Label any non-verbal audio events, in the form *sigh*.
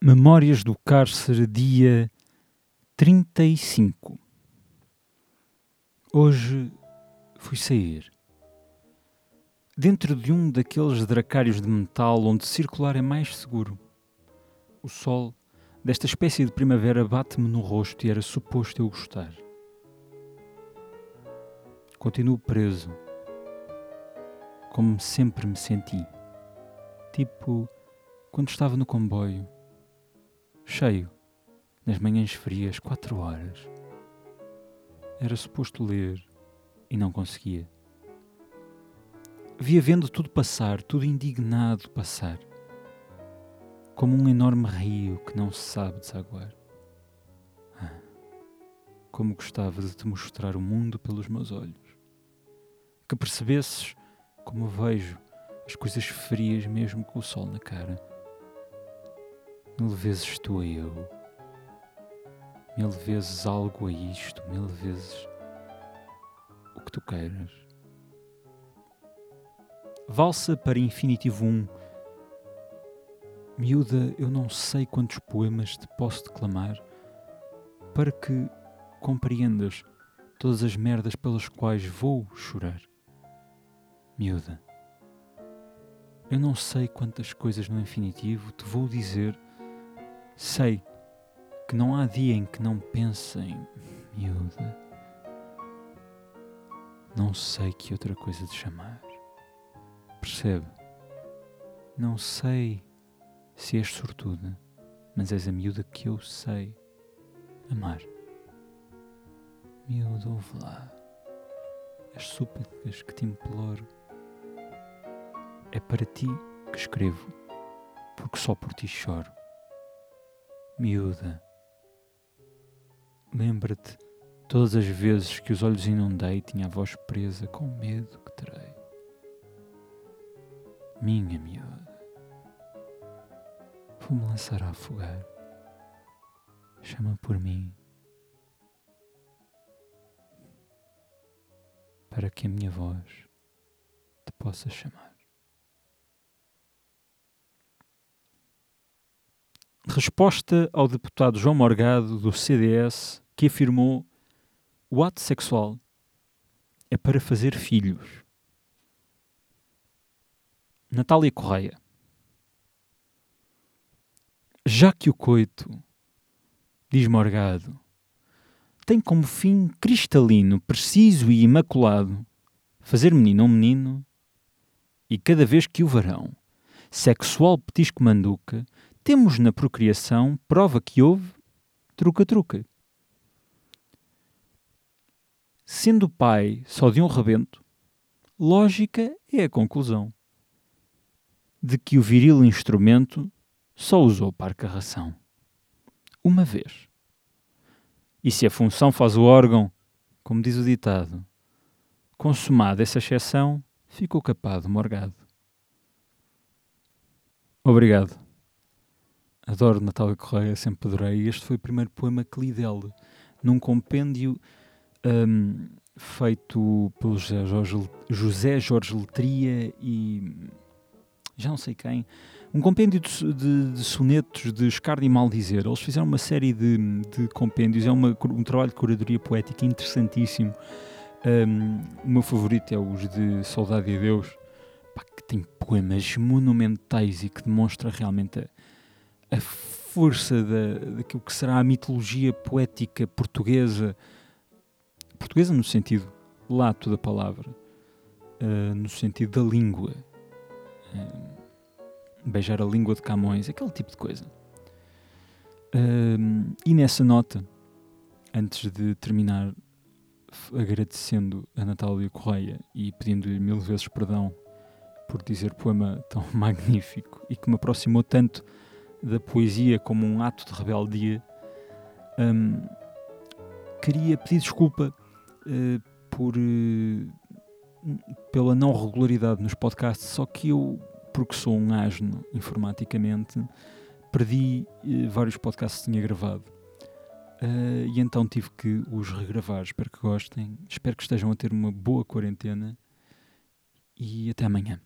Memórias do Cárcere, dia 35. Hoje fui sair. Dentro de um daqueles dracários de metal onde circular é mais seguro. O sol desta espécie de primavera bate-me no rosto e era suposto eu gostar. Continuo preso, como sempre me senti. Tipo quando estava no comboio cheio, nas manhãs frias, quatro horas. Era suposto ler e não conseguia. Via vendo tudo passar, tudo indignado passar, como um enorme rio que não se sabe desaguar. Ah, como gostava de te mostrar o mundo pelos meus olhos, que percebesses como vejo as coisas frias mesmo com o sol na cara Mil vezes tu a eu, mil vezes algo a isto, mil vezes o que tu queiras. Valsa para Infinitivo 1. Miúda, eu não sei quantos poemas te posso declamar para que compreendas todas as merdas pelas quais vou chorar. Miúda, eu não sei quantas coisas no infinitivo te vou dizer Sei que não há dia em que não pense em miúda. Não sei que outra coisa te chamar. Percebe? Não sei se és sortuda, mas és a miúda que eu sei amar. Miúda, ouve lá. As súplicas que te imploro. É para ti que escrevo, porque só por ti choro miúda. Lembra-te todas as vezes que os olhos inundei tinha a voz presa com medo que terei. Minha miúda, vou-me lançar a afogar. Chama por mim para que a minha voz te possa chamar. Resposta ao deputado João Morgado, do CDS, que afirmou o ato sexual é para fazer filhos. Natália Correia. Já que o coito, diz Morgado, tem como fim cristalino, preciso e imaculado fazer menino ou menino, e cada vez que o varão, sexual petisco manduca, temos na procriação prova que houve truca-truca. Sendo o pai só de um rebento, lógica é a conclusão de que o viril instrumento só usou parca ração. Uma vez. E se a função faz o órgão, como diz o ditado, consumada essa exceção, ficou capado morgado. Obrigado. Adoro Natália Correia, sempre adorei. Este foi o primeiro poema que li dela, num compêndio um, feito pelo José Jorge, José Jorge Letria e já não sei quem. Um compêndio de, de, de sonetos de Escardo e Maldizer. Eles fizeram uma série de, de compêndios. É uma, um trabalho de curadoria poética interessantíssimo. Um, o meu favorito é os de Saudade e Deus, pá, que tem poemas monumentais e que demonstra realmente a a força da, daquilo que será a mitologia poética portuguesa, portuguesa no sentido lato da palavra, uh, no sentido da língua, uh, beijar a língua de Camões, aquele tipo de coisa. Uh, e nessa nota, antes de terminar, agradecendo a Natália Correia e pedindo-lhe mil vezes perdão por dizer poema tão *laughs* magnífico e que me aproximou tanto da poesia como um ato de rebeldia, um, queria pedir desculpa uh, por, uh, pela não regularidade nos podcasts, só que eu, porque sou um asno informaticamente, perdi uh, vários podcasts que tinha gravado. e então tive que os regravar. Espero que gostem. Espero que estejam a ter uma boa quarentena. E até amanhã.